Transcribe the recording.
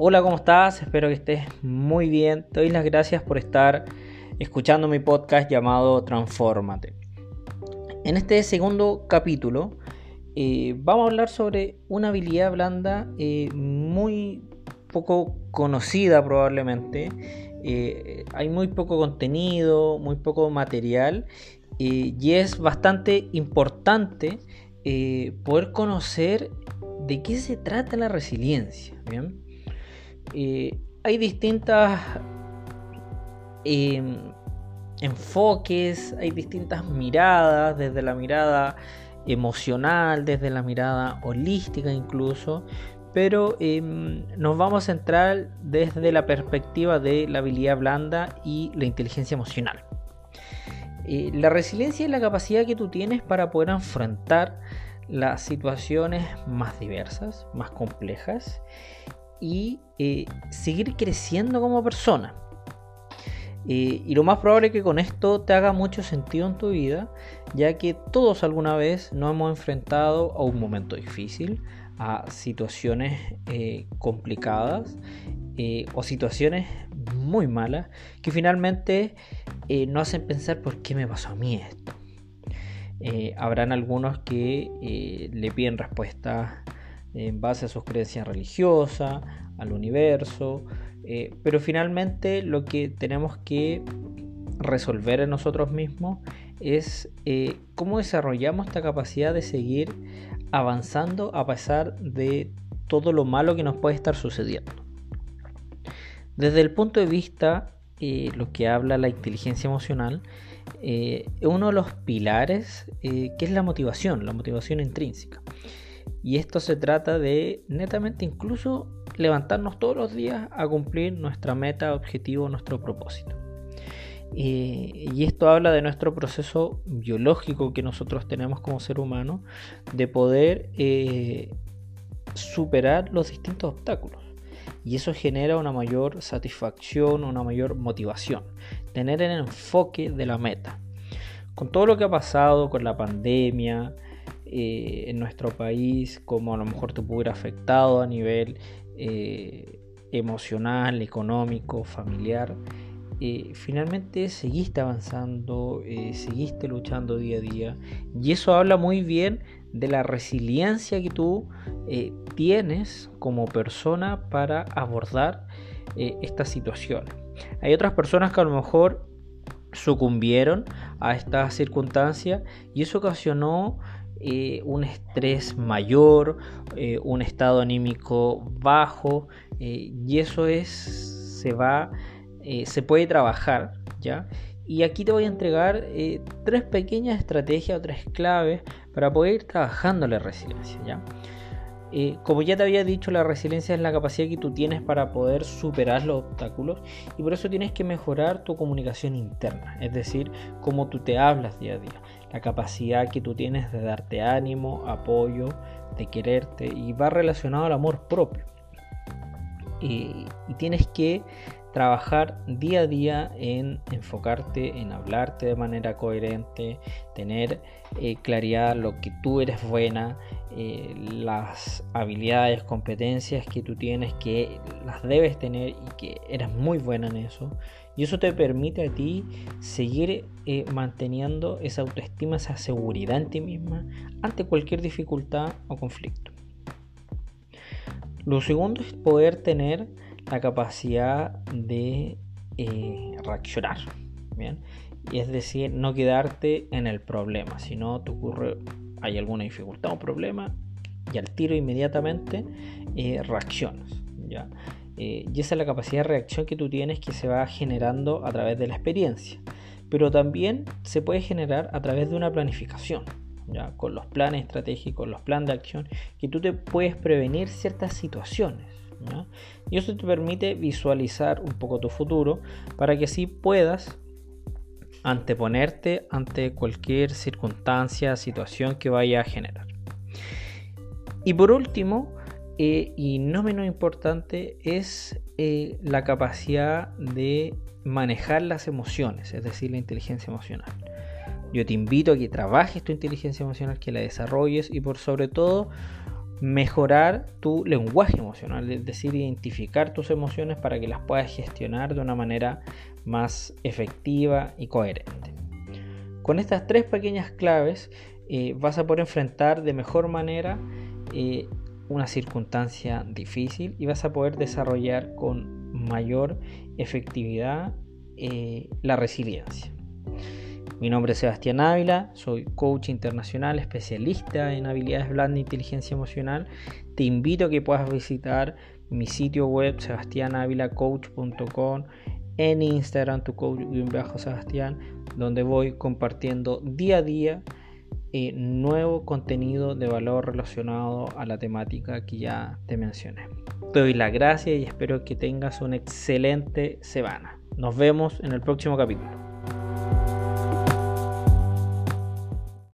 Hola, ¿cómo estás? Espero que estés muy bien. Te doy las gracias por estar escuchando mi podcast llamado Transformate. En este segundo capítulo eh, vamos a hablar sobre una habilidad blanda eh, muy poco conocida probablemente. Eh, hay muy poco contenido, muy poco material y es bastante importante poder conocer de qué se trata la resiliencia. ¿bien? Eh, hay distintas em, enfoques, hay distintas miradas, desde la mirada emocional, desde la mirada holística incluso, pero em, nos vamos a centrar desde la perspectiva de la habilidad blanda y la inteligencia emocional. Eh, la resiliencia es la capacidad que tú tienes para poder enfrentar las situaciones más diversas, más complejas y eh, seguir creciendo como persona. Eh, y lo más probable es que con esto te haga mucho sentido en tu vida, ya que todos alguna vez nos hemos enfrentado a un momento difícil, a situaciones eh, complicadas o situaciones muy malas que finalmente nos hacen pensar por qué me pasó a mí esto. habrán algunos que le piden respuestas en base a sus creencias religiosas, al universo, eh, pero finalmente lo que tenemos que resolver en nosotros mismos es eh, cómo desarrollamos esta capacidad de seguir avanzando a pesar de todo lo malo que nos puede estar sucediendo. Desde el punto de vista, eh, lo que habla la inteligencia emocional, uno de los pilares que es la motivación, la motivación intrínseca. Y esto se trata de netamente incluso levantarnos todos los días a cumplir nuestra meta, objetivo, nuestro propósito. y esto habla de nuestro proceso biológico que nosotros tenemos como ser humano de poder eh, superar los distintos obstáculos. Y eso genera una mayor satisfacción, una mayor motivación. Tener el enfoque de la meta. Con todo lo que ha pasado con la pandemia, eh, en nuestro país, como a lo mejor te pudiera afectado a nivel eh, emocional, económico, familiar. Eh, finalmente seguiste avanzando, seguiste luchando día a día y eso habla muy bien de la resiliencia que tú tienes como persona para abordar estas situaciones. Hay otras personas que a lo mejor sucumbieron a estas circunstancias y eso ocasionó eh, un estrés mayor, eh, un estado anímico bajo, eh, y eso es, se va, se puede trabajar, ¿ya? Y aquí te voy a entregar tres pequeñas estrategias o tres claves para poder ir trabajando la resiliencia, ¿ya? Eh, como ya te había dicho, la resiliencia es la capacidad que tú tienes para poder superar los obstáculos y por eso tienes que mejorar tu comunicación interna, es decir, cómo tú te hablas día a día, la capacidad que tú tienes de darte ánimo, apoyo, de quererte y va relacionado al amor propio. y tienes que trabajar día a día en enfocarte en hablarte de manera coherente, tener eh, claridad lo que tú eres buena, eh, las habilidades, competencias que tú tienes que las debes tener y que eres muy buena en eso. Y eso te permite a ti seguir eh, manteniendo esa autoestima, esa seguridad en ti misma ante cualquier dificultad o conflicto. Lo segundo es poder tener la capacidad de eh, reaccionar. ¿bien? Y es decir, no quedarte en el problema. Si no te ocurre, hay alguna dificultad o problema, y al tiro inmediatamente eh, reaccionas. ¿ya? Eh, y esa es la capacidad de reacción que tú tienes que se va generando a través de la experiencia. Pero también se puede generar a través de una planificación. ¿ya? Con los planes estratégicos, los planes de acción, que tú te puedes prevenir ciertas situaciones. Y eso te permite visualizar un poco tu futuro para que así puedas anteponerte ante cualquier circunstancia, situación que vaya a generar. Y por último, eh, y no menos importante, es eh, la capacidad de manejar las emociones, es decir, la inteligencia emocional. Yo te invito a que trabajes tu inteligencia emocional, que la desarrolles y por sobre todo mejorar tu lenguaje emocional, es decir, identificar tus emociones para que las puedas gestionar de una manera más efectiva y coherente. Con estas tres pequeñas claves eh, vas a poder enfrentar de mejor manera eh, una circunstancia difícil y vas a poder desarrollar con mayor efectividad eh, la resiliencia. Mi nombre es Sebastián Ávila, soy coach internacional especialista en habilidades blandas e inteligencia emocional. Te invito a que puedas visitar mi sitio web sebastianavilacoach.com en Instagram tu coach Sebastián, donde voy compartiendo día a día eh, nuevo contenido de valor relacionado a la temática que ya te mencioné. Te doy las gracias y espero que tengas una excelente semana. Nos vemos en el próximo capítulo.